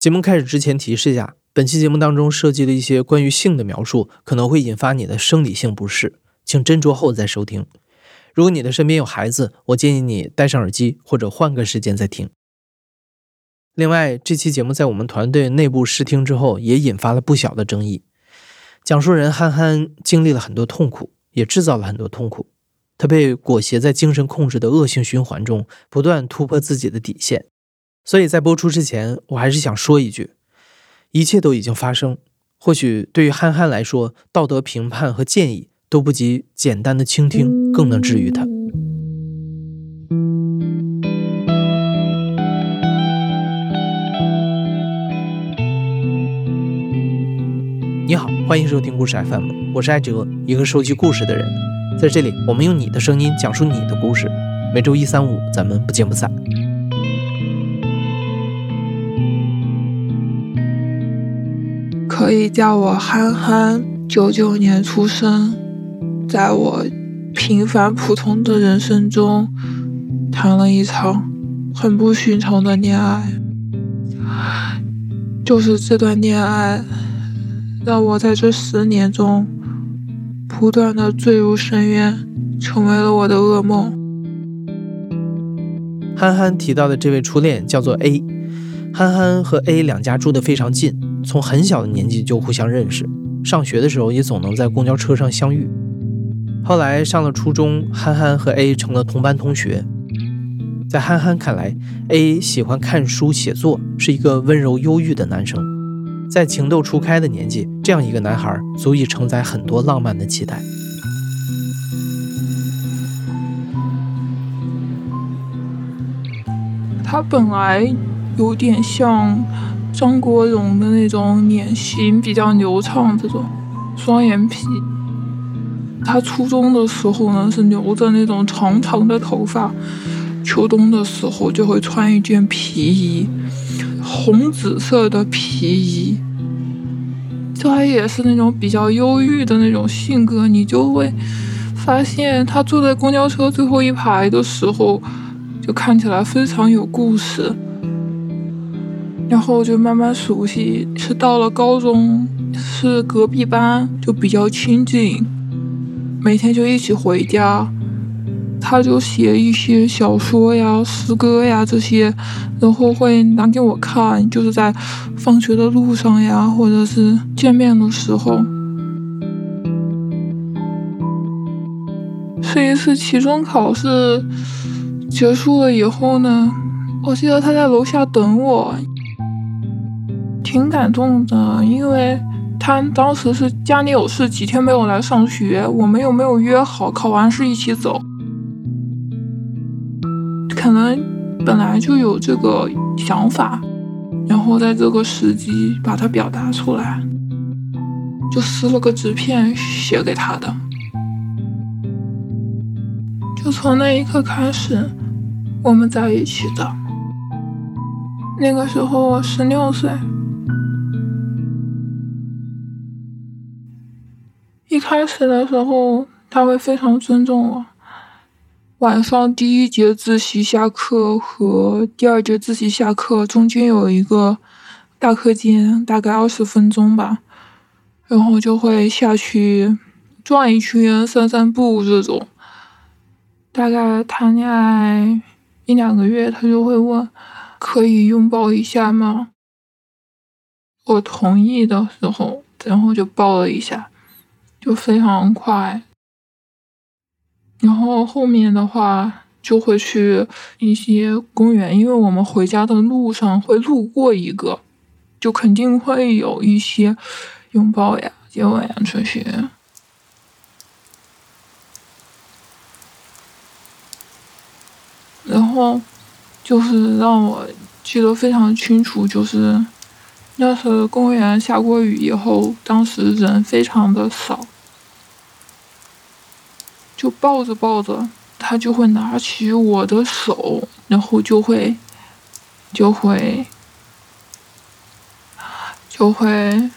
节目开始之前提示一下，本期节目当中涉及了一些关于性的描述，可能会引发你的生理性不适，请斟酌后再收听。如果你的身边有孩子，我建议你戴上耳机或者换个时间再听。另外，这期节目在我们团队内部试听之后，也引发了不小的争议。讲述人憨憨经历了很多痛苦，也制造了很多痛苦，他被裹挟在精神控制的恶性循环中，不断突破自己的底线。所以在播出之前，我还是想说一句：一切都已经发生。或许对于憨憨来说，道德评判和建议都不及简单的倾听更能治愈他。你好，欢迎收听故事 FM，我是艾哲，一个收集故事的人。在这里，我们用你的声音讲述你的故事。每周一、三、五，咱们不见不散。可以叫我憨憨，九九年出生，在我平凡普通的人生中，谈了一场很不寻常的恋爱。就是这段恋爱，让我在这十年中不断的坠入深渊，成为了我的噩梦。憨憨提到的这位初恋叫做 A，憨憨和 A 两家住的非常近。从很小的年纪就互相认识，上学的时候也总能在公交车上相遇。后来上了初中，憨憨和 A 成了同班同学。在憨憨看来，A 喜欢看书写作，是一个温柔忧郁的男生。在情窦初开的年纪，这样一个男孩足以承载很多浪漫的期待。他本来有点像。张国荣的那种脸型比较流畅，这种双眼皮。他初中的时候呢是留着那种长长的头发，秋冬的时候就会穿一件皮衣，红紫色的皮衣。他也是那种比较忧郁的那种性格，你就会发现他坐在公交车最后一排的时候，就看起来非常有故事。然后就慢慢熟悉，是到了高中，是隔壁班，就比较亲近，每天就一起回家。他就写一些小说呀、诗歌呀这些，然后会拿给我看，就是在放学的路上呀，或者是见面的时候。这一次期中考试结束了以后呢，我记得他在楼下等我。挺感动的，因为他当时是家里有事，几天没有来上学，我们又没有约好考完试一起走，可能本来就有这个想法，然后在这个时机把它表达出来，就撕了个纸片写给他的，就从那一刻开始，我们在一起的，那个时候我十六岁。一开始的时候，他会非常尊重我。晚上第一节自习下课和第二节自习下课中间有一个大课间，大概二十分钟吧，然后就会下去转一圈、散散步这种。大概谈恋爱一两个月，他就会问：“可以拥抱一下吗？”我同意的时候，然后就抱了一下。就非常快，然后后面的话就会去一些公园，因为我们回家的路上会路过一个，就肯定会有一些拥抱呀、接吻呀这些。然后就是让我记得非常清楚，就是。那是公园下过雨以后，当时人非常的少，就抱着抱着，他就会拿起我的手，然后就会，就会，就会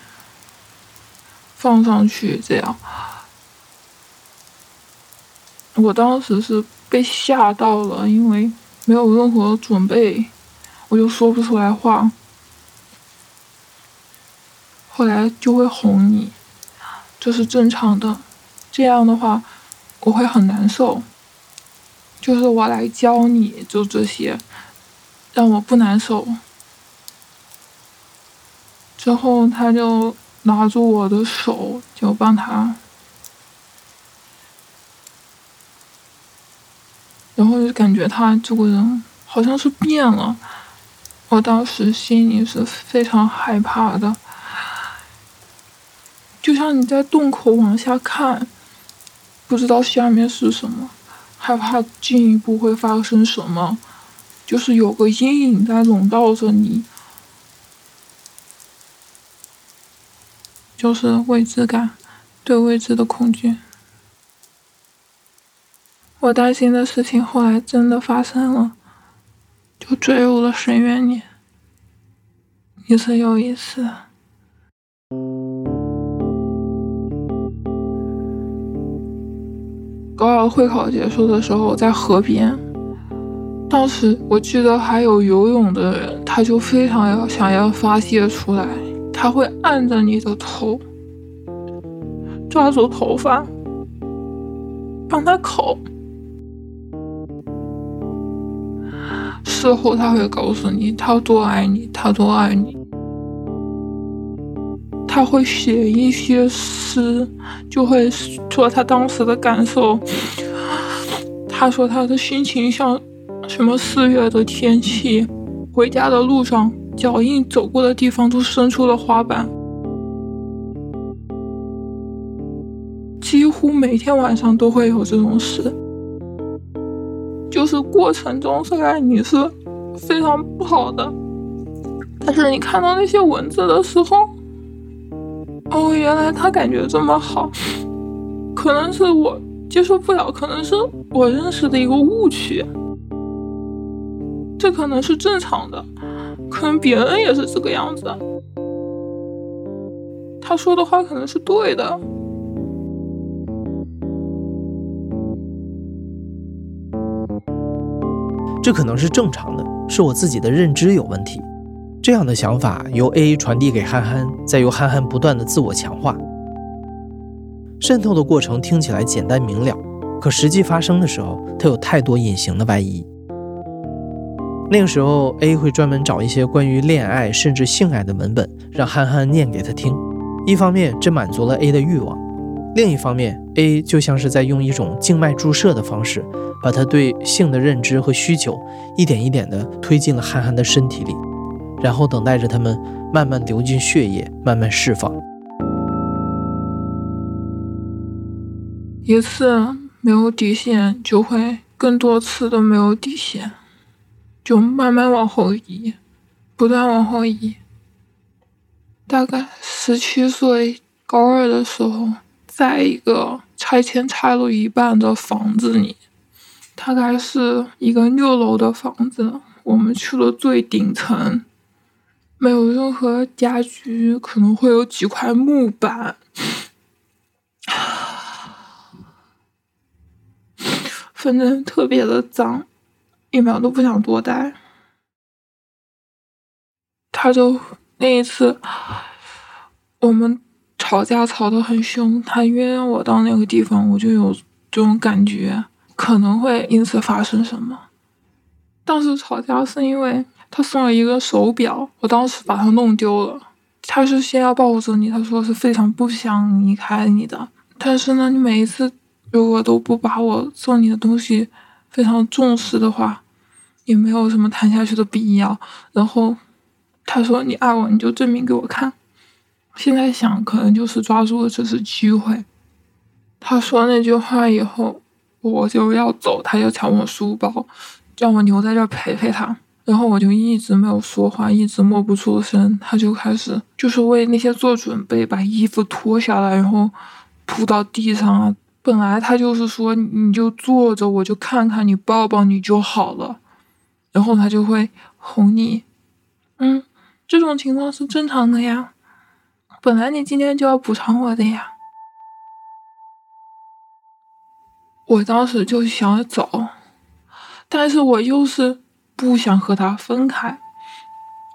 放上去，这样。我当时是被吓到了，因为没有任何准备，我就说不出来话。后来就会哄你，这是正常的。这样的话，我会很难受。就是我来教你，就这些，让我不难受。之后他就拿住我的手，就帮他，然后就感觉他这个人好像是变了。我当时心里是非常害怕的，就像你在洞口往下看，不知道下面是什么，害怕进一步会发生什么，就是有个阴影在笼罩着你。就是未知感，对未知的恐惧。我担心的事情后来真的发生了，就坠入了深渊里，一次又一次。高二会考结束的时候，在河边，当时我记得还有游泳的人，他就非常要想要发泄出来。他会按着你的头，抓住头发，帮他口。事后他会告诉你他多爱你，他多爱你。他会写一些诗，就会说他当时的感受。他说他的心情像什么四月的天气，回家的路上。脚印走过的地方都生出了花瓣，几乎每天晚上都会有这种事。就是过程中虽然你是非常不好的，但是你看到那些文字的时候，哦，原来他感觉这么好，可能是我接受不了，可能是我认识的一个误区，这可能是正常的。可能别人也是这个样子，他说的话可能是对的。这可能是正常的，是我自己的认知有问题。这样的想法由 A 传递给憨憨，再由憨憨不断的自我强化，渗透的过程听起来简单明了，可实际发生的时候，它有太多隐形的外衣。那个时候，A 会专门找一些关于恋爱甚至性爱的文本，让憨憨念给他听。一方面，这满足了 A 的欲望；另一方面，A 就像是在用一种静脉注射的方式，把他对性的认知和需求一点一点地推进了憨憨的身体里，然后等待着他们慢慢流进血液，慢慢释放。一次没有底线，就会更多次的没有底线。就慢慢往后移，不断往后移。大概十七岁高二的时候，在一个拆迁拆了一半的房子里，大概是一个六楼的房子。我们去了最顶层，没有任何家具，可能会有几块木板，反正特别的脏。一秒都不想多待，他就那一次，我们吵架吵得很凶，他约我到那个地方，我就有这种感觉，可能会因此发生什么。当时吵架是因为他送了一个手表，我当时把它弄丢了，他是先要抱着你，他说是非常不想离开你的，但是呢，你每一次如果都不把我送你的东西非常重视的话。也没有什么谈下去的必要。然后他说：“你爱我，你就证明给我看。”现在想，可能就是抓住了这次机会。他说那句话以后，我就要走，他就抢我书包，叫我留在这陪陪他。然后我就一直没有说话，一直默不出声。他就开始就是为那些做准备，把衣服脱下来，然后铺到地上啊。本来他就是说，你就坐着，我就看看你，抱抱你就好了。然后他就会哄你，嗯，这种情况是正常的呀。本来你今天就要补偿我的呀。我当时就想走，但是我又是不想和他分开。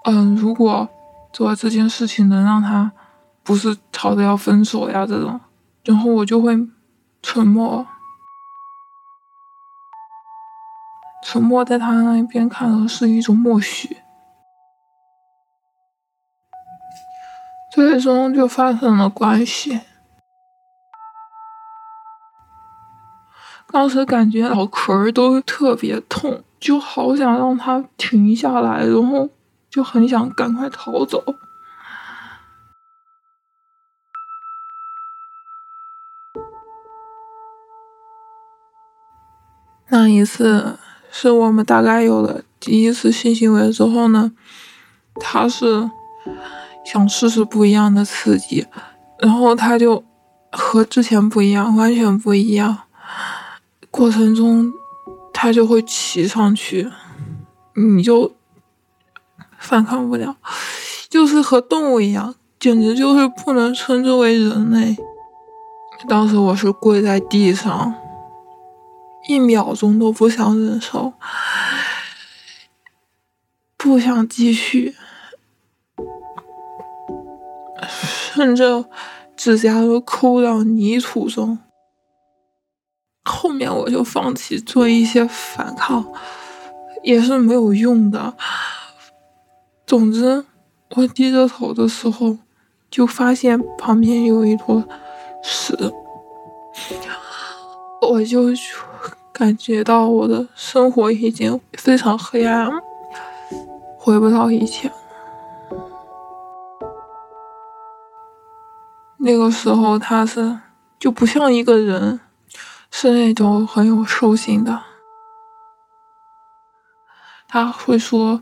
嗯，如果做这件事情能让他不是吵着要分手呀这种，然后我就会沉默，沉默在他那边看的是一种默许，最终就发生了关系。当时感觉脑壳都特别痛，就好想让他停下来，然后就很想赶快逃走。那一次是我们大概有了第一次性行为之后呢，他是想试试不一样的刺激，然后他就和之前不一样，完全不一样。过程中，他就会骑上去，你就反抗不了，就是和动物一样，简直就是不能称之为人类。当时我是跪在地上，一秒钟都不想忍受，不想继续，甚至指甲都抠到泥土中。后面我就放弃做一些反抗，也是没有用的。总之，我低着头的时候，就发现旁边有一坨屎，我就感觉到我的生活已经非常黑暗，回不到以前。那个时候，他是就不像一个人。是那种很有兽性的，他会说，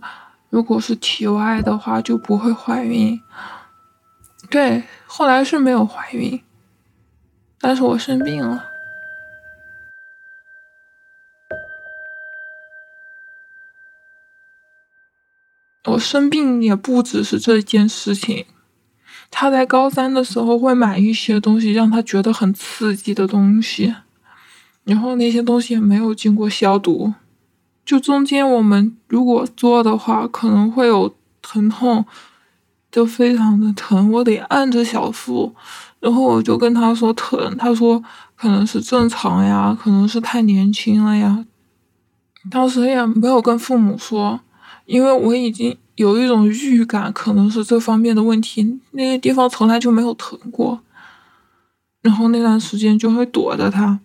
如果是体外的话就不会怀孕。对，后来是没有怀孕，但是我生病了。我生病也不只是这件事情。他在高三的时候会买一些东西，让他觉得很刺激的东西。然后那些东西也没有经过消毒，就中间我们如果做的话，可能会有疼痛，就非常的疼，我得按着小腹，然后我就跟他说疼，他说可能是正常呀，可能是太年轻了呀。当时也没有跟父母说，因为我已经有一种预感，可能是这方面的问题，那些地方从来就没有疼过，然后那段时间就会躲着他。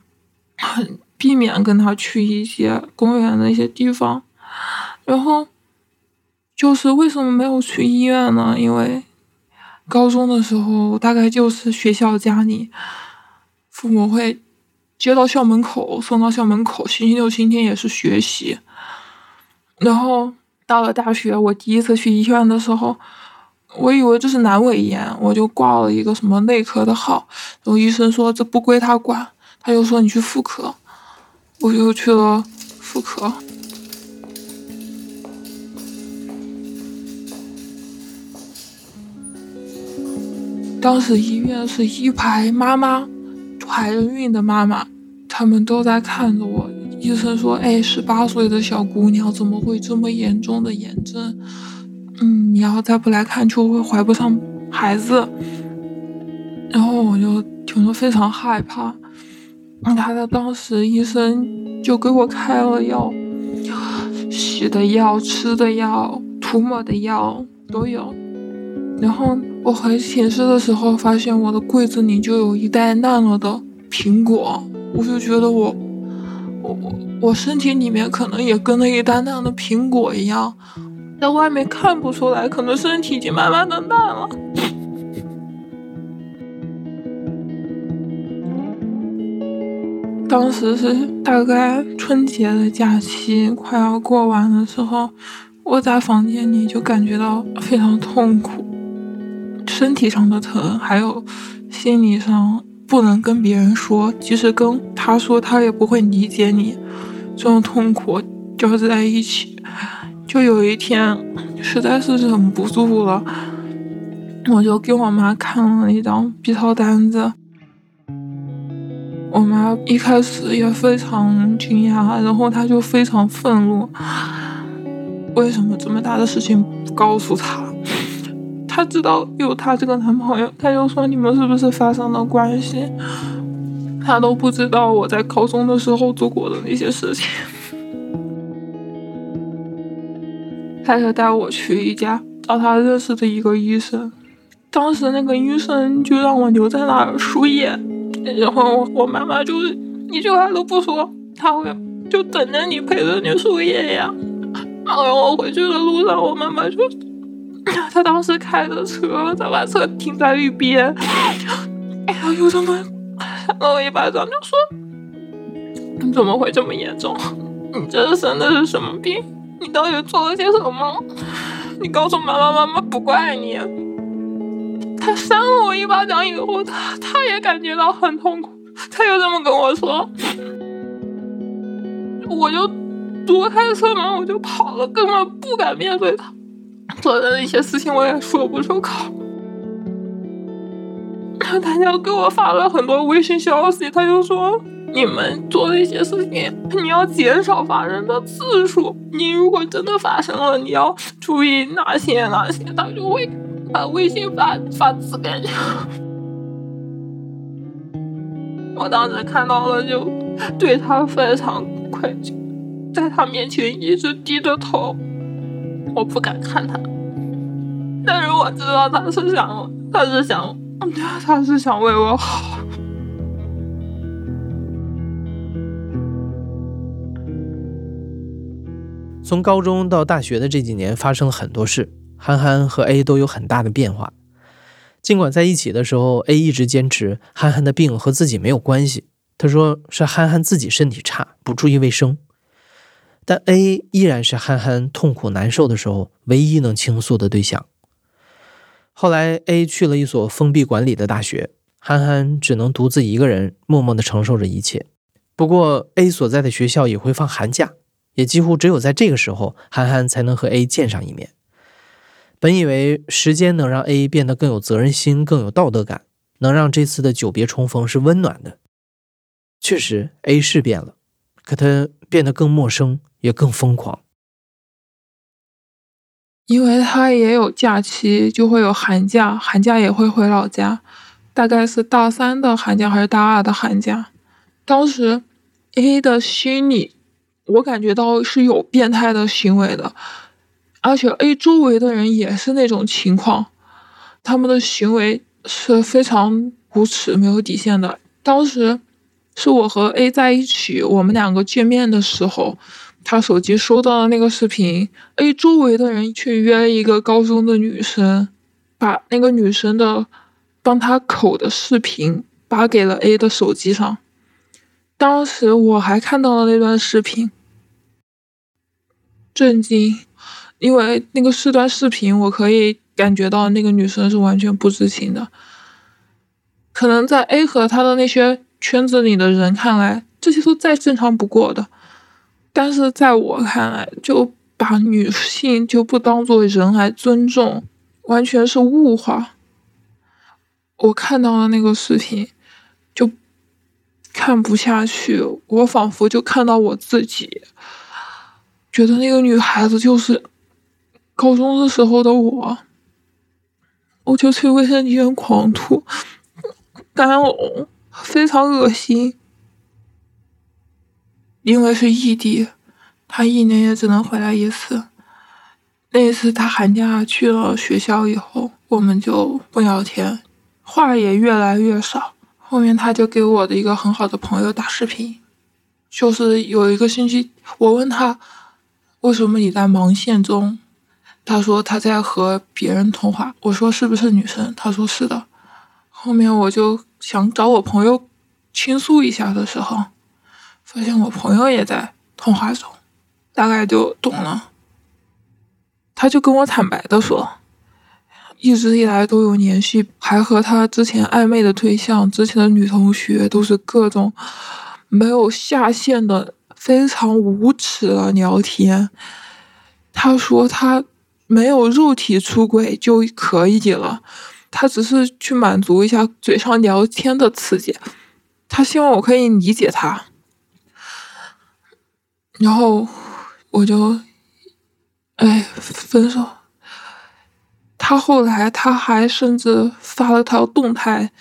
很避免跟他去一些公园的一些地方，然后就是为什么没有去医院呢？因为高中的时候大概就是学校家里，父母会接到校门口，送到校门口，星期六、星期天也是学习。然后到了大学，我第一次去医院的时候，我以为这是阑尾炎，我就挂了一个什么内科的号，然后医生说这不归他管。他又说你去妇科，我就去了妇科。当时医院是一排妈妈，怀着孕的妈妈，他们都在看着我。医生说：“哎，十八岁的小姑娘怎么会这么严重的炎症？嗯，你要再不来看，就会怀不上孩子。”然后我就听着非常害怕。他的当时医生就给我开了药，洗的药、吃的药、涂抹的药都有。然后我回寝室的时候，发现我的柜子里就有一袋烂了的苹果，我就觉得我，我我我身体里面可能也跟了一袋烂的苹果一样，在外面看不出来，可能身体已经慢慢的烂了。当时是大概春节的假期快要过完的时候，我在房间里就感觉到非常痛苦，身体上的疼，还有心理上不能跟别人说，即使跟他说，他也不会理解你，这种痛苦交织在一起。就有一天，实在是忍不住了，我就给我妈看了一张 B 超单子。我妈一开始也非常惊讶，然后她就非常愤怒，为什么这么大的事情不告诉她？她知道有她这个男朋友，她就说你们是不是发生了关系？他都不知道我在高中的时候做过的那些事情。他就带我去一家找他认识的一个医生，当时那个医生就让我留在那儿输液，然后我妈妈就是一句话都不说，她会就等着你陪着你输液呀。然后我回去的路上，我妈妈就，她当时开着车，她把车停在一边，哎呀，又这么扇了我一巴掌，就说你怎么会这么严重？你这是生的是什么病？你到底做了些什么？你告诉妈妈，妈妈不怪你。他扇了我一巴掌以后，他他也感觉到很痛苦，他就这么跟我说，我就躲开车门，我就跑了，根本不敢面对他。做的那些事情我也说不出口。他就给我发了很多微信消息，他就说。你们做的一些事情，你要减少发生的次数。你如果真的发生了，你要注意哪些哪些。他就会把微信发发字给你。我当时看到了，就对他非常愧疚，在他面前一直低着头，我不敢看他。但是我知道他是想，他是想，他是想为我好。从高中到大学的这几年，发生了很多事，憨憨和 A 都有很大的变化。尽管在一起的时候，A 一直坚持憨憨的病和自己没有关系，他说是憨憨自己身体差，不注意卫生。但 A 依然是憨憨痛苦难受的时候唯一能倾诉的对象。后来 A 去了一所封闭管理的大学，憨憨只能独自一个人默默地承受着一切。不过 A 所在的学校也会放寒假。也几乎只有在这个时候，憨憨才能和 A 见上一面。本以为时间能让 A 变得更有责任心、更有道德感，能让这次的久别重逢是温暖的。确实，A 是变了，可他变得更陌生，也更疯狂。因为他也有假期，就会有寒假，寒假也会回老家。大概是大三的寒假还是大二的寒假？当时 A 的心里。我感觉到是有变态的行为的，而且 A 周围的人也是那种情况，他们的行为是非常无耻、没有底线的。当时是我和 A 在一起，我们两个见面的时候，他手机收到了那个视频，A 周围的人去约一个高中的女生，把那个女生的帮他口的视频发给了 A 的手机上。当时我还看到了那段视频，震惊，因为那个四段视频，我可以感觉到那个女生是完全不知情的。可能在 A 和他的那些圈子里的人看来，这些都再正常不过的，但是在我看来，就把女性就不当做人来尊重，完全是物化。我看到了那个视频。就看不下去，我仿佛就看到我自己，觉得那个女孩子就是高中的时候的我，我就去卫生间狂吐，干呕，非常恶心。因为是异地，他一年也只能回来一次。那一次他寒假去了学校以后，我们就不聊天，话也越来越少。后面他就给我的一个很好的朋友打视频，就是有一个星期，我问他为什么你在忙线中，他说他在和别人通话，我说是不是女生，他说是的。后面我就想找我朋友倾诉一下的时候，发现我朋友也在通话中，大概就懂了。他就跟我坦白的说。一直以来都有联系，还和他之前暧昧的对象、之前的女同学都是各种没有下限的、非常无耻的聊天。他说他没有肉体出轨就可以了，他只是去满足一下嘴上聊天的刺激。他希望我可以理解他，然后我就，哎，分手。他后来他还甚至发了条动态，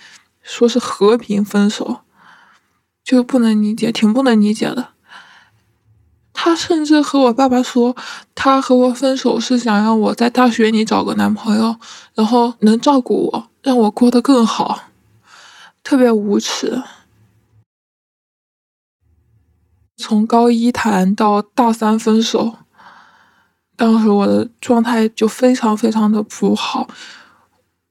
说是和平分手，就不能理解，挺不能理解的。他甚至和我爸爸说，他和我分手是想让我在大学里找个男朋友，然后能照顾我，让我过得更好，特别无耻。从高一谈到大三分手，当时我的状态就非常非常的不好，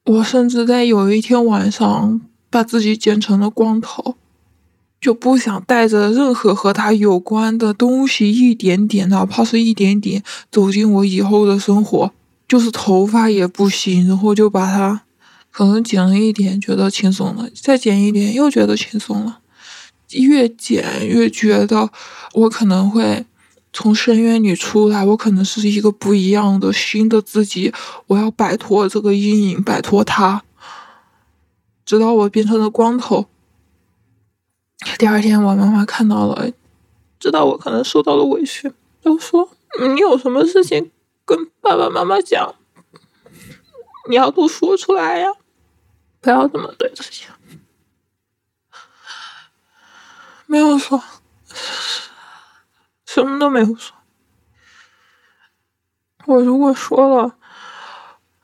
我甚至在有一天晚上把自己剪成了光头。就不想带着任何和他有关的东西，一点点，哪怕是一点点，走进我以后的生活，就是头发也不行，然后就把它可能剪了一点，觉得轻松了，再剪一点，又觉得轻松了，越剪越觉得我可能会从深渊里出来，我可能是一个不一样的新的自己，我要摆脱这个阴影，摆脱它，直到我变成了光头。第二天，我妈妈看到了，知道我可能受到了委屈，就说：“你有什么事情跟爸爸妈妈讲，你要都说出来呀，不要这么对自己。”没有说，什么都没有说。我如果说了，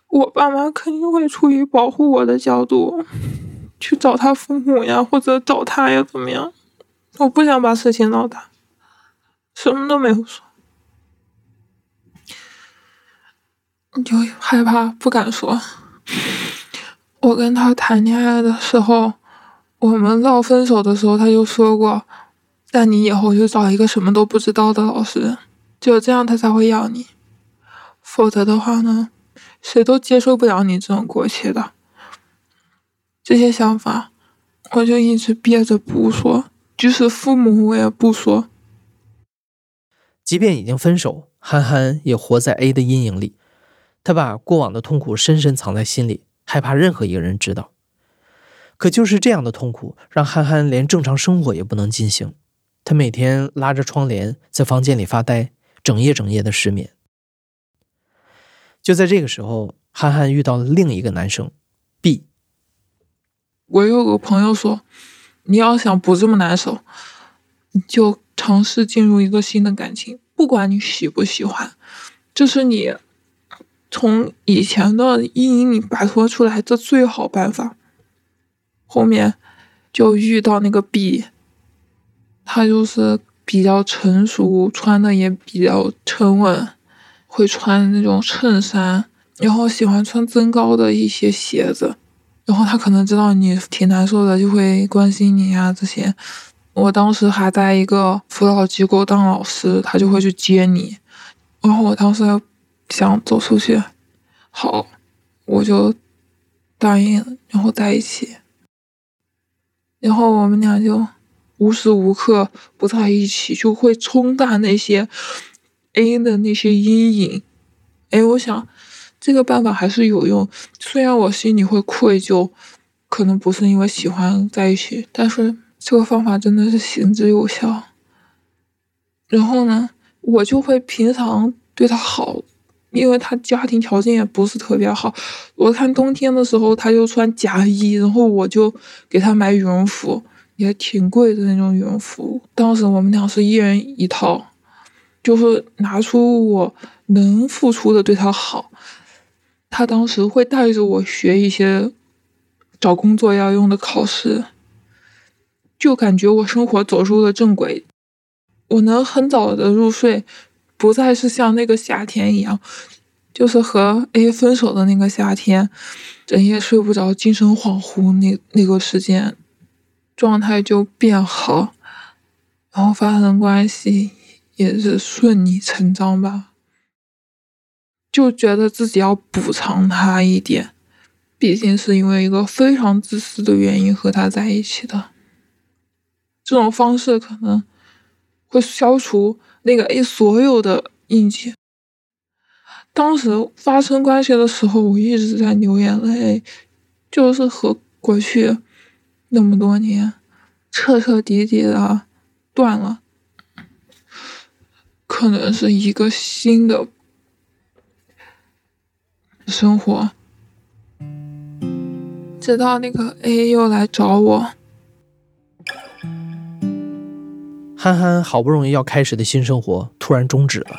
我爸妈肯定会出于保护我的角度。去找他父母呀，或者找他呀，怎么样？我不想把事情闹大，什么都没有说，就害怕不敢说。我跟他谈恋爱的时候，我们闹分手的时候，他就说过：“那你以后就找一个什么都不知道的老师，只有这样他才会要你，否则的话呢，谁都接受不了你这种过气的。”这些想法，我就一直憋着不说，即使父母我也不说。即便已经分手，憨憨也活在 A 的阴影里。他把过往的痛苦深深藏在心里，害怕任何一个人知道。可就是这样的痛苦，让憨憨连正常生活也不能进行。他每天拉着窗帘在房间里发呆，整夜整夜的失眠。就在这个时候，憨憨遇到了另一个男生。我有个朋友说，你要想不这么难受，你就尝试进入一个新的感情，不管你喜不喜欢，这是你从以前的阴影里摆脱出来的最好办法。后面就遇到那个 B，他就是比较成熟，穿的也比较沉稳，会穿那种衬衫，然后喜欢穿增高的一些鞋子。然后他可能知道你挺难受的，就会关心你呀这些。我当时还在一个辅导机构当老师，他就会去接你。然后我当时想走出去，好，我就答应，然后在一起。然后我们俩就无时无刻不在一起，就会冲淡那些 A 的那些阴影。哎，我想。这个办法还是有用，虽然我心里会愧疚，可能不是因为喜欢在一起，但是这个方法真的是行之有效。然后呢，我就会平常对他好，因为他家庭条件也不是特别好。我看冬天的时候他就穿夹衣，然后我就给他买羽绒服，也挺贵的那种羽绒服。当时我们俩是一人一套，就是拿出我能付出的对他好。他当时会带着我学一些找工作要用的考试，就感觉我生活走入了正轨。我能很早的入睡，不再是像那个夏天一样，就是和 A 分手的那个夏天，整夜睡不着，精神恍惚。那那个时间，状态就变好，然后发生关系也是顺理成章吧。就觉得自己要补偿他一点，毕竟是因为一个非常自私的原因和他在一起的。这种方式可能会消除那个 A 所有的印记。当时发生关系的时候，我一直在流眼泪，就是和过去那么多年彻彻底底的断了，可能是一个新的。生活直到那个 A 又来找我。憨憨好不容易要开始的新生活突然终止了。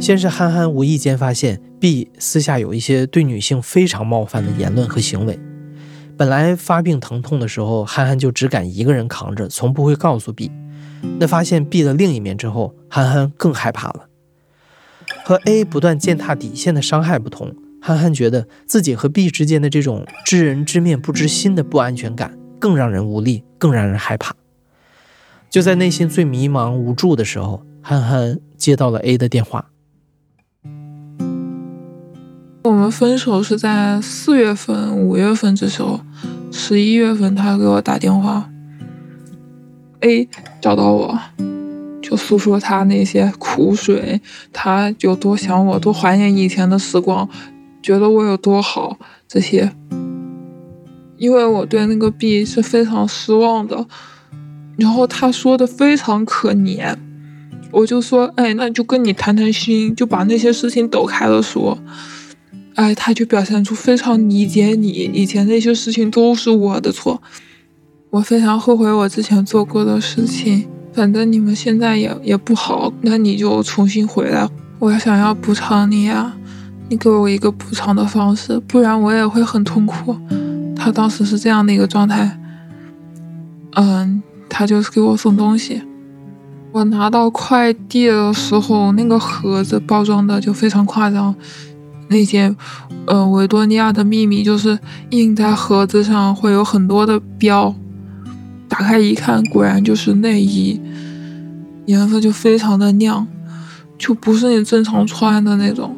先是憨憨无意间发现 B 私下有一些对女性非常冒犯的言论和行为。本来发病疼痛的时候，憨憨就只敢一个人扛着，从不会告诉 B。那发现 B 的另一面之后，憨憨更害怕了。和 A 不断践踏底线的伤害不同，憨憨觉得自己和 B 之间的这种知人知面不知心的不安全感更让人无力，更让人害怕。就在内心最迷茫无助的时候，憨憨接到了 A 的电话。我们分手是在四月份、五月份这时候，十一月份他给我打电话，A 找到我，就诉说他那些苦水，他有多想我，多怀念以前的时光，觉得我有多好这些。因为我对那个 B 是非常失望的。然后他说的非常可怜，我就说，哎，那就跟你谈谈心，就把那些事情抖开了说。哎，他就表现出非常理解你，以前那些事情都是我的错，我非常后悔我之前做过的事情。反正你们现在也也不好，那你就重新回来。我想要补偿你呀，你给我一个补偿的方式，不然我也会很痛苦。他当时是这样的一个状态，嗯。他就是给我送东西，我拿到快递的时候，那个盒子包装的就非常夸张。那件，呃，维多利亚的秘密就是印在盒子上会有很多的标，打开一看，果然就是内衣，颜色就非常的亮，就不是你正常穿的那种。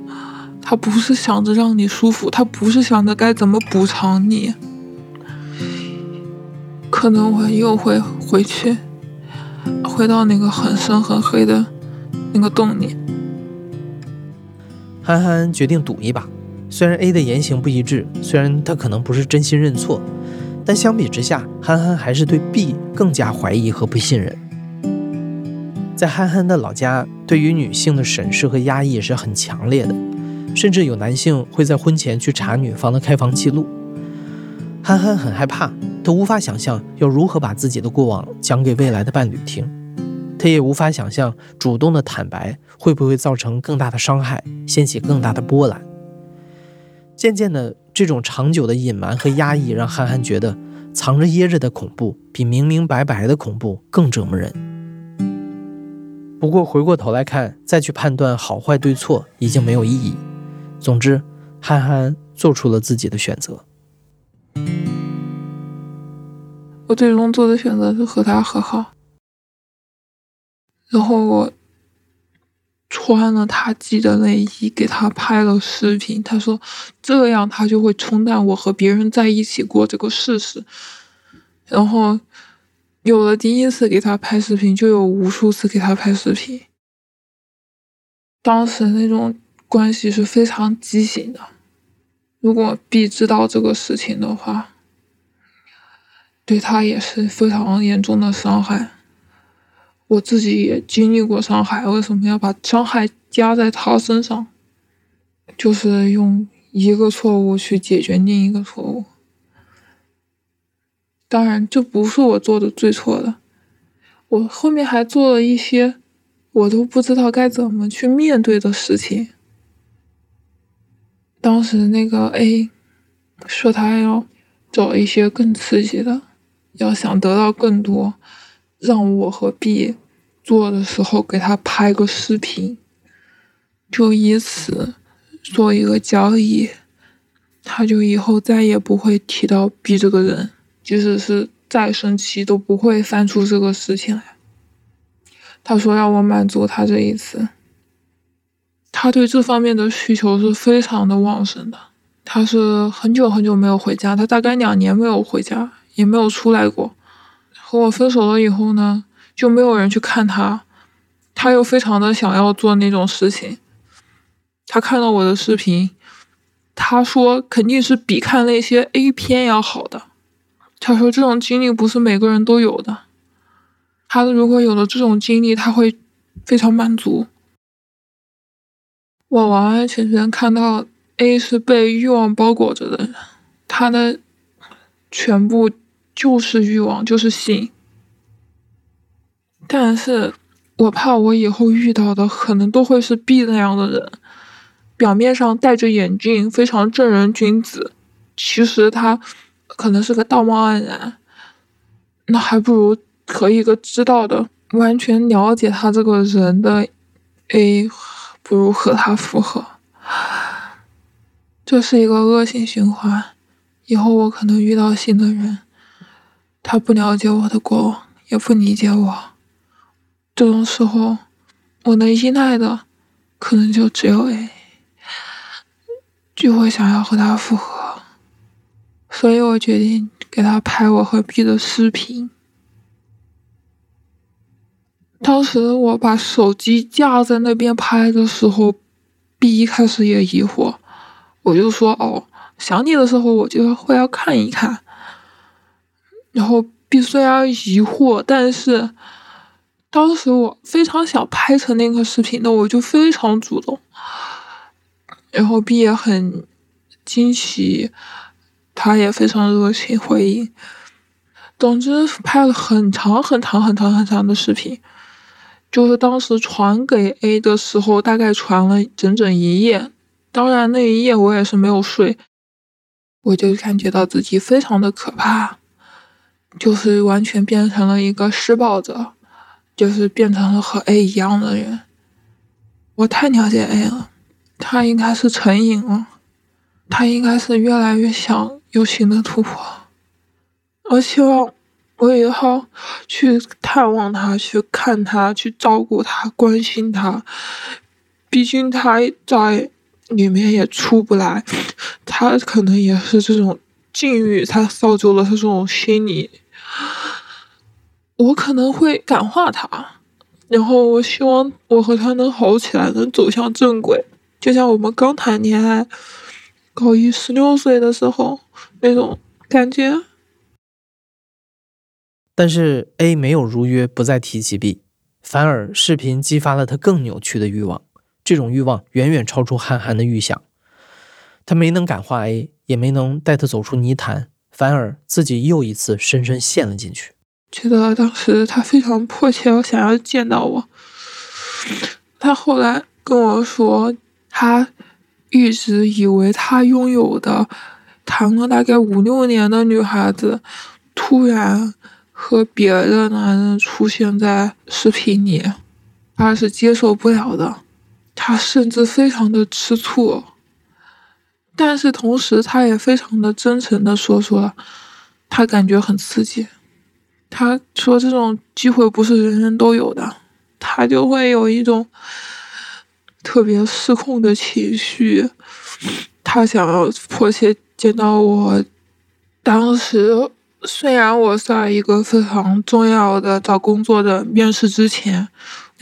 他不是想着让你舒服，他不是想着该怎么补偿你。可能我又会回去，回到那个很深很黑的那个洞里。憨憨决定赌一把，虽然 A 的言行不一致，虽然他可能不是真心认错，但相比之下，憨憨还是对 B 更加怀疑和不信任。在憨憨的老家，对于女性的审视和压抑是很强烈的，甚至有男性会在婚前去查女方的开房记录。憨憨很害怕。他无法想象要如何把自己的过往讲给未来的伴侣听，他也无法想象主动的坦白会不会造成更大的伤害，掀起更大的波澜。渐渐的，这种长久的隐瞒和压抑让憨憨觉得藏着掖着的恐怖比明明白白的恐怖更折磨人。不过回过头来看，再去判断好坏对错已经没有意义。总之，憨憨做出了自己的选择。我最终做的选择是和他和好，然后我穿了他寄的内衣，给他拍了视频。他说这样他就会冲淡我和别人在一起过这个事实。然后有了第一次给他拍视频，就有无数次给他拍视频。当时那种关系是非常畸形的。如果 B 知道这个事情的话。对他也是非常严重的伤害，我自己也经历过伤害，为什么要把伤害加在他身上？就是用一个错误去解决另一个错误。当然，这不是我做的最错的，我后面还做了一些我都不知道该怎么去面对的事情。当时那个 A 说他要找一些更刺激的。要想得到更多，让我和 B 做的时候给他拍个视频，就以此做一个交易，他就以后再也不会提到 B 这个人，即使是再生气都不会翻出这个事情来。他说要我满足他这一次，他对这方面的需求是非常的旺盛的。他是很久很久没有回家，他大概两年没有回家。也没有出来过。和我分手了以后呢，就没有人去看他。他又非常的想要做那种事情。他看到我的视频，他说肯定是比看那些 A 片要好的。他说这种经历不是每个人都有的。他如果有了这种经历，他会非常满足。我完完全全看到 A 是被欲望包裹着的人，他的。全部就是欲望，就是性。但是我怕我以后遇到的可能都会是 B 那样的人，表面上戴着眼镜，非常正人君子，其实他可能是个道貌岸然。那还不如和一个知道的、完全了解他这个人的 A，不如和他复合。这是一个恶性循环。以后我可能遇到新的人，他不了解我的过往，也不理解我。这种时候，我能依赖的可能就只有 A，就会想要和他复合。所以我决定给他拍我和 B 的视频。当时我把手机架在那边拍的时候，B 一开始也疑惑，我就说：“哦。”想你的时候，我就会要看一看。然后 B 虽然疑惑，但是当时我非常想拍成那个视频的，我就非常主动。然后 B 也很惊喜，他也非常热情回应。总之拍了很长很长很长很长的视频，就是当时传给 A 的时候，大概传了整整一夜。当然那一夜我也是没有睡。我就感觉到自己非常的可怕，就是完全变成了一个施暴者，就是变成了和 A 一样的人。我太了解 A 了，他应该是成瘾了，他应该是越来越想有新的突破。我希望我以后去探望他，去看他，去照顾他，关心他。毕竟他在。里面也出不来，他可能也是这种境遇，它造就了他这种心理。我可能会感化他，然后我希望我和他能好起来，能走向正轨，就像我们刚谈恋爱，高一十六岁的时候那种感觉。但是 A 没有如约不再提起 B，反而视频激发了他更扭曲的欲望。这种欲望远远超出韩寒的预想，他没能感化 A，也没能带他走出泥潭，反而自己又一次深深陷了进去。觉得当时他非常迫切想要见到我，他后来跟我说，他一直以为他拥有的谈了大概五六年的女孩子，突然和别的男人出现在视频里，他是接受不了的。他甚至非常的吃醋，但是同时他也非常的真诚的说出了，他感觉很刺激。他说这种机会不是人人都有的，他就会有一种特别失控的情绪。他想要迫切见到我。当时虽然我在一个非常重要的找工作的面试之前。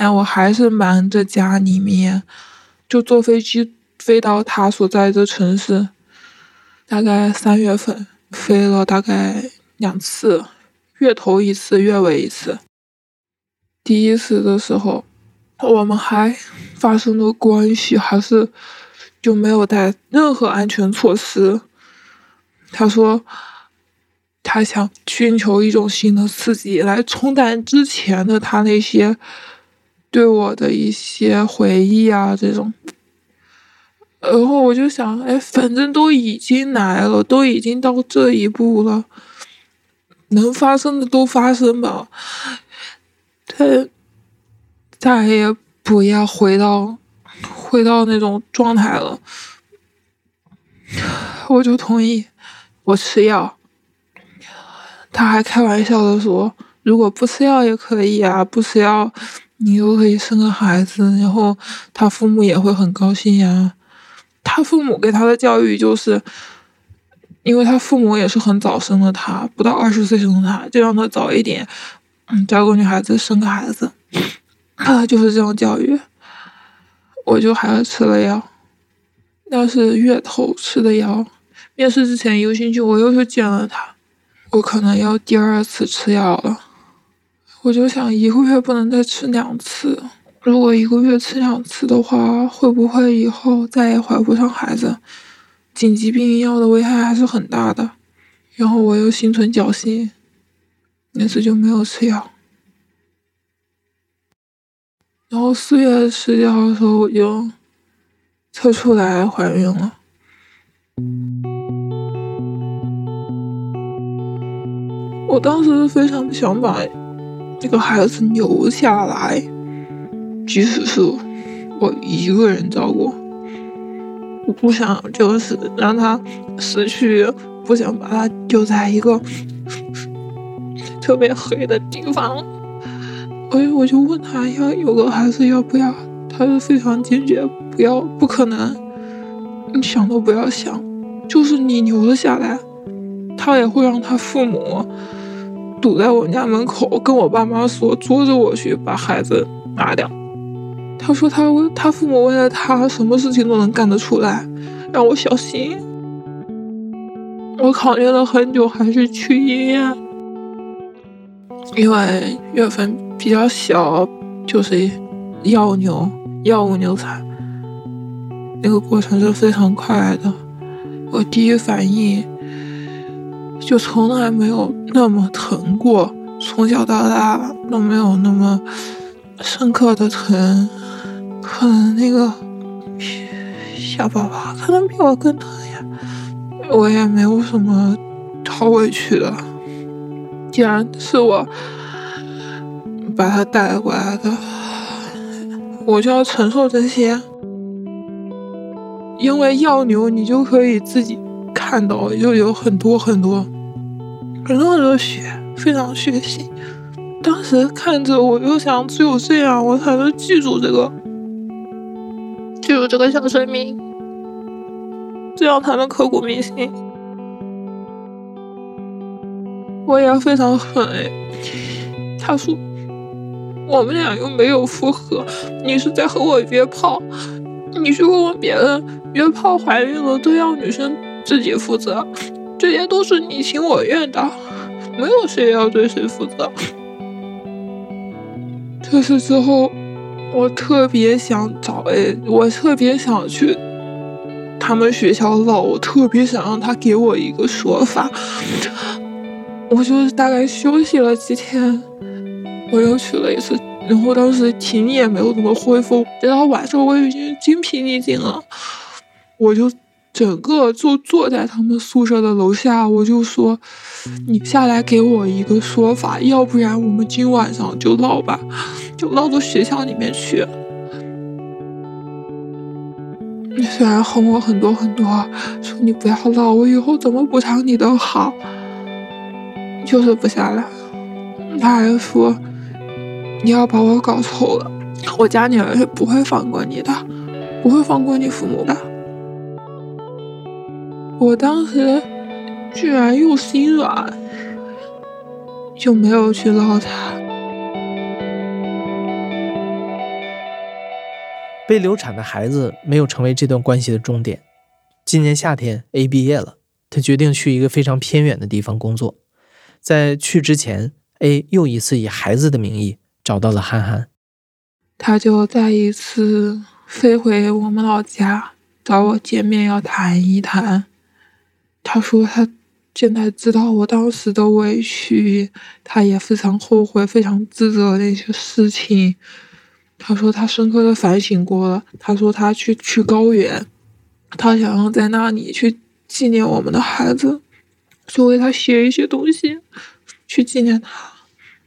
但我还是瞒着家里面，就坐飞机飞到他所在的城市。大概三月份飞了大概两次，月头一次，月尾一次。第一次的时候，我们还发生了关系，还是就没有带任何安全措施。他说，他想寻求一种新的刺激来冲淡之前的他那些。对我的一些回忆啊，这种，然后我就想，哎，反正都已经来了，都已经到这一步了，能发生的都发生吧，他再也不要回到回到那种状态了，我就同意，我吃药。他还开玩笑的说，如果不吃药也可以啊，不吃药。你又可以生个孩子，然后他父母也会很高兴呀。他父母给他的教育就是，因为他父母也是很早生的他，不到二十岁生的他，就让他早一点，嗯，找个女孩子生个孩子，啊，就是这种教育。我就还是吃了药，那是月头吃的药。面试之前一个星期，我又去见了他，我可能要第二次吃药了。我就想一个月不能再吃两次，如果一个月吃两次的话，会不会以后再也怀不上孩子？紧急避孕药的危害还是很大的，然后我又心存侥幸，那次就没有吃药。然后四月十几号的时候我就测出来怀孕了。我当时非常想把这个孩子留下来，即使是我一个人照顾，我不想就是让他失去，不想把他丢在一个特别黑的地方。所以我就问他要有个孩子要不要，他就非常坚决，不要，不可能，你想都不要想，就是你留了下来，他也会让他父母。堵在我家门口，跟我爸妈说，捉着我去把孩子拿掉。他说他他父母为了他，什么事情都能干得出来，让我小心。我考虑了很久，还是去医院，因为月份比较小，就是药流药物流产，那个过程是非常快的。我第一反应。就从来没有那么疼过，从小到大都没有那么深刻的疼。可能那个小宝宝可能比我更疼呀，我也没有什么好委屈的。既然是我把他带过来的，我就要承受这些。因为药流，你就可以自己看到，就有很多很多。很多很多血，非常血腥。当时看着，我又想，只有这样，我才能记住这个，记住这个小生命，这样才能刻骨铭心。我也非常狠，他说我们俩又没有复合，你是在和我约炮，你去问问别人，约炮怀孕了都要女生自己负责。这些都是你情我愿的，没有谁要对谁负责。这次之后，我特别想找哎我特别想去他们学校闹，我特别想让他给我一个说法。我就是大概休息了几天，我又去了一次，然后当时体力也没有怎么恢复，直到晚上我已经精疲力尽了，我就。整个就坐在他们宿舍的楼下，我就说：“你下来给我一个说法，要不然我们今晚上就闹吧，就闹到学校里面去。”你虽然哄我很多很多，说你不要闹，我以后怎么补偿你都好，就是不下来。他还说：“你要把我搞臭了，我家里人是不会放过你的，不会放过你父母的。”我当时居然又心软，就没有去捞他。被流产的孩子没有成为这段关系的终点。今年夏天，A 毕业了，他决定去一个非常偏远的地方工作。在去之前，A 又一次以孩子的名义找到了憨憨，他就再一次飞回我们老家找我见面，要谈一谈。他说他现在知道我当时的委屈，他也非常后悔、非常自责那些事情。他说他深刻的反省过了。他说他去去高原，他想要在那里去纪念我们的孩子，就为他写一些东西去纪念他。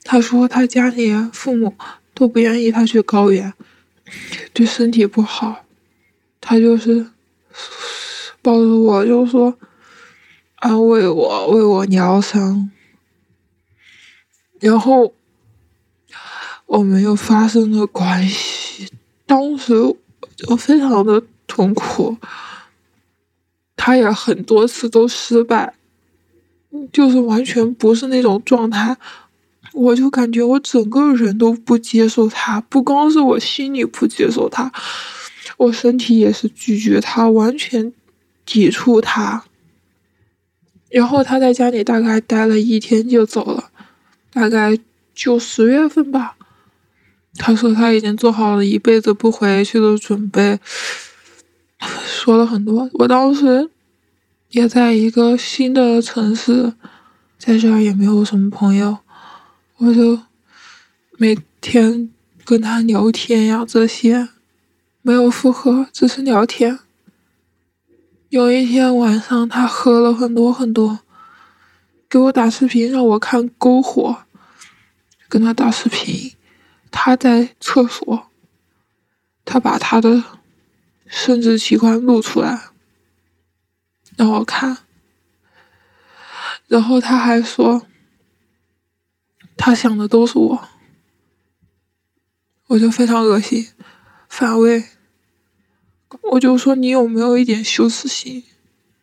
他说他家里父母都不愿意他去高原，对身体不好。他就是抱着我就说。安慰我，为我疗伤，然后我们又发生了关系。当时我非常的痛苦，他也很多次都失败，就是完全不是那种状态。我就感觉我整个人都不接受他，不光是我心里不接受他，我身体也是拒绝他，完全抵触他。然后他在家里大概待了一天就走了，大概就十月份吧。他说他已经做好了一辈子不回去的准备，说了很多。我当时也在一个新的城市，在这儿也没有什么朋友，我就每天跟他聊天呀，这些没有复合，只是聊天。有一天晚上，他喝了很多很多，给我打视频让我看篝火，跟他打视频，他在厕所，他把他的生殖器官露出来。让我看，然后他还说，他想的都是我，我就非常恶心、反胃，我就说你有没有一点羞耻心？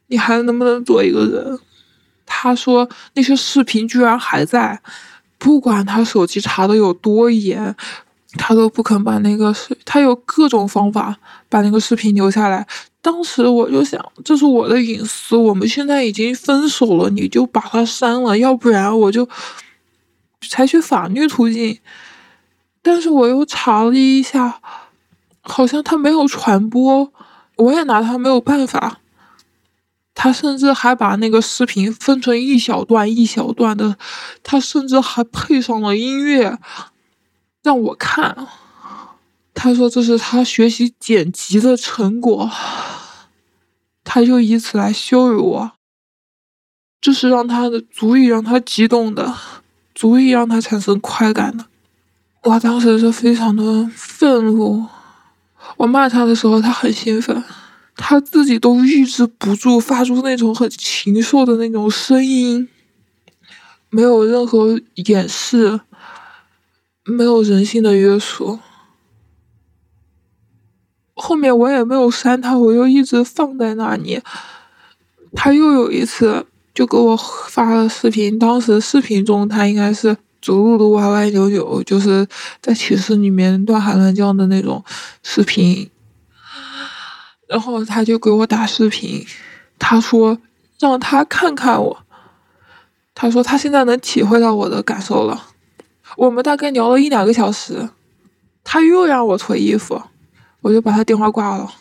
你还能不能做一个人？他说那些视频居然还在，不管他手机查的有多严，他都不肯把那个视，他有各种方法把那个视频留下来。当时我就想，这是我的隐私，我们现在已经分手了，你就把它删了，要不然我就采取法律途径。但是我又查了一下，好像他没有传播，我也拿他没有办法。他甚至还把那个视频分成一小段一小段的，他甚至还配上了音乐让我看。他说这是他学习剪辑的成果，他就以此来羞辱我，这是让他的足以让他激动的，足以让他产生快感的。我当时是非常的愤怒，我骂他的时候，他很兴奋，他自己都抑制不住发出那种很禽兽的那种声音，没有任何掩饰，没有人性的约束。后面我也没有删他，我又一直放在那里。他又有一次就给我发了视频，当时视频中他应该是走路都歪歪扭扭，就是在寝室里面乱喊乱叫的那种视频。然后他就给我打视频，他说让他看看我，他说他现在能体会到我的感受了。我们大概聊了一两个小时，他又让我脱衣服。我就把他电话挂了，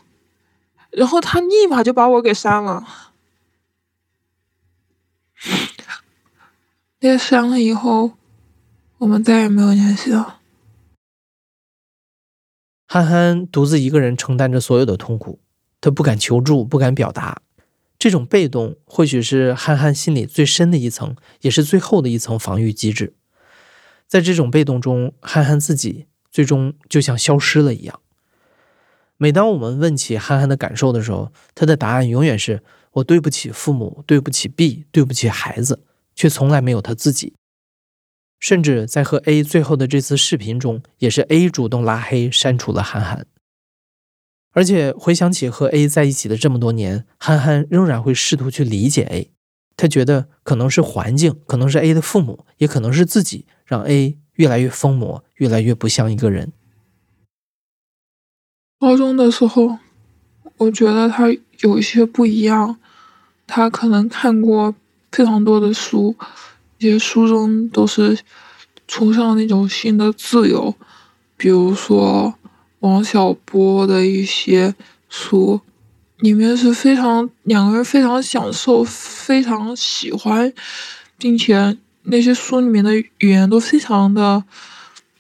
然后他立马就把我给删了。那删了以后，我们再也没有联系了。憨憨独自一个人承担着所有的痛苦，他不敢求助，不敢表达。这种被动，或许是憨憨心里最深的一层，也是最后的一层防御机制。在这种被动中，憨憨自己最终就像消失了一样。每当我们问起憨憨的感受的时候，他的答案永远是我对不起父母，对不起 B，对不起孩子，却从来没有他自己。甚至在和 A 最后的这次视频中，也是 A 主动拉黑删除了憨憨。而且回想起和 A 在一起的这么多年，憨憨仍然会试图去理解 A，他觉得可能是环境，可能是 A 的父母，也可能是自己，让 A 越来越疯魔，越来越不像一个人。高中的时候，我觉得他有一些不一样。他可能看过非常多的书，这些书中都是崇尚那种性的自由，比如说王小波的一些书，里面是非常两个人非常享受、非常喜欢，并且那些书里面的语言都非常的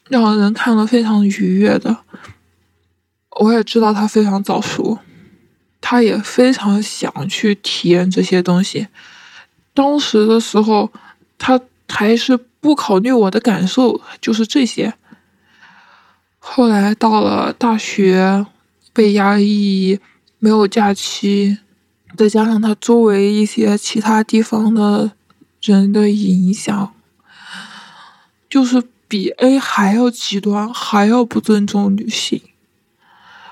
让人看了非常愉悦的。我也知道他非常早熟，他也非常想去体验这些东西。当时的时候，他还是不考虑我的感受，就是这些。后来到了大学，被压抑，没有假期，再加上他周围一些其他地方的人的影响，就是比 A 还要极端，还要不尊重女性。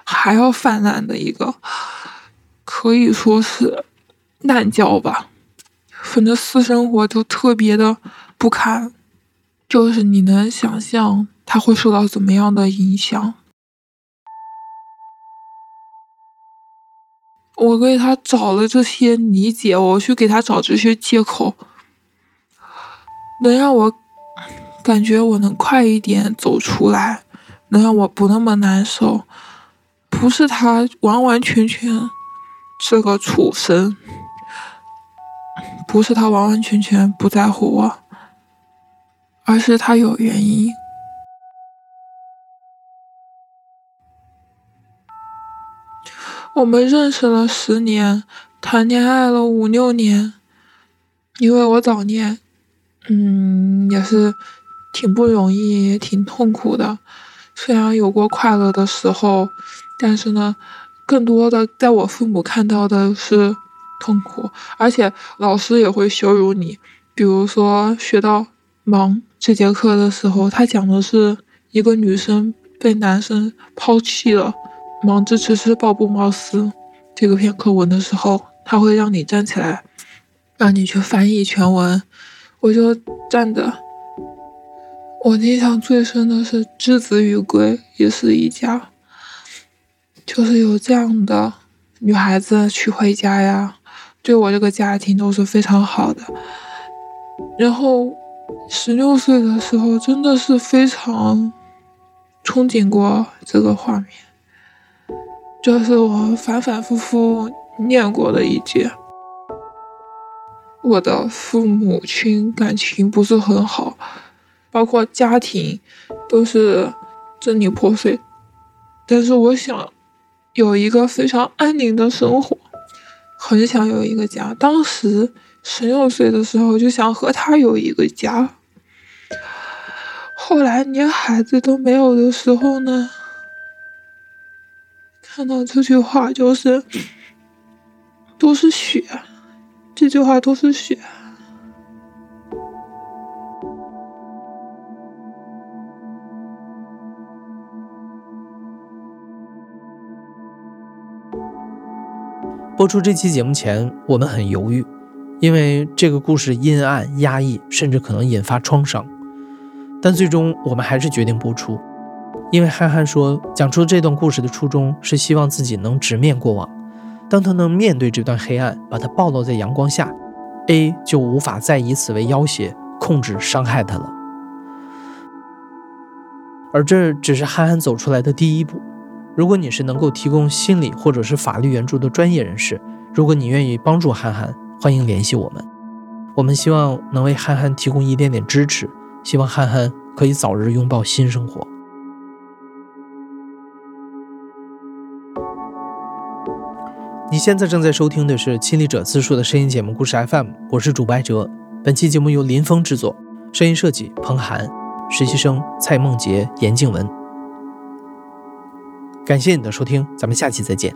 还要泛滥的一个，可以说是滥交吧。反正私生活就特别的不堪，就是你能想象他会受到怎么样的影响？我给他找了这些理解，我去给他找这些借口，能让我感觉我能快一点走出来，能让我不那么难受。不是他完完全全是个畜生，不是他完完全全不在乎我，而是他有原因。我们认识了十年，谈恋爱了五六年。因为我早恋，嗯，也是挺不容易，也挺痛苦的。虽然有过快乐的时候，但是呢，更多的在我父母看到的是痛苦，而且老师也会羞辱你。比如说学到忙这节课的时候，他讲的是一个女生被男生抛弃了。忙着只是抱布茅斯这个篇课文的时候，他会让你站起来，让你去翻译全文。我就站着。我印象最深的是“之子与归，一是一家”，就是有这样的女孩子娶回家呀，对我这个家庭都是非常好的。然后十六岁的时候，真的是非常憧憬过这个画面。这是我反反复复念过的一句。我的父母亲感情不是很好，包括家庭都是支离破碎。但是我想有一个非常安宁的生活，很想有一个家。当时十六岁的时候就想和他有一个家。后来连孩子都没有的时候呢？看到这句话就是都是血，这句话都是血。播出这期节目前，我们很犹豫，因为这个故事阴暗、压抑，甚至可能引发创伤。但最终，我们还是决定播出。因为憨憨说，讲出这段故事的初衷是希望自己能直面过往。当他能面对这段黑暗，把它暴露在阳光下，A 就无法再以此为要挟，控制伤害他了。而这只是憨憨走出来的第一步。如果你是能够提供心理或者是法律援助的专业人士，如果你愿意帮助憨憨，欢迎联系我们。我们希望能为憨憨提供一点点支持，希望憨憨可以早日拥抱新生活。你现在正在收听的是亲历者自述的声音节目故事 FM，我是主播哲。本期节目由林峰制作，声音设计彭涵，实习生蔡梦洁、严静文。感谢你的收听，咱们下期再见。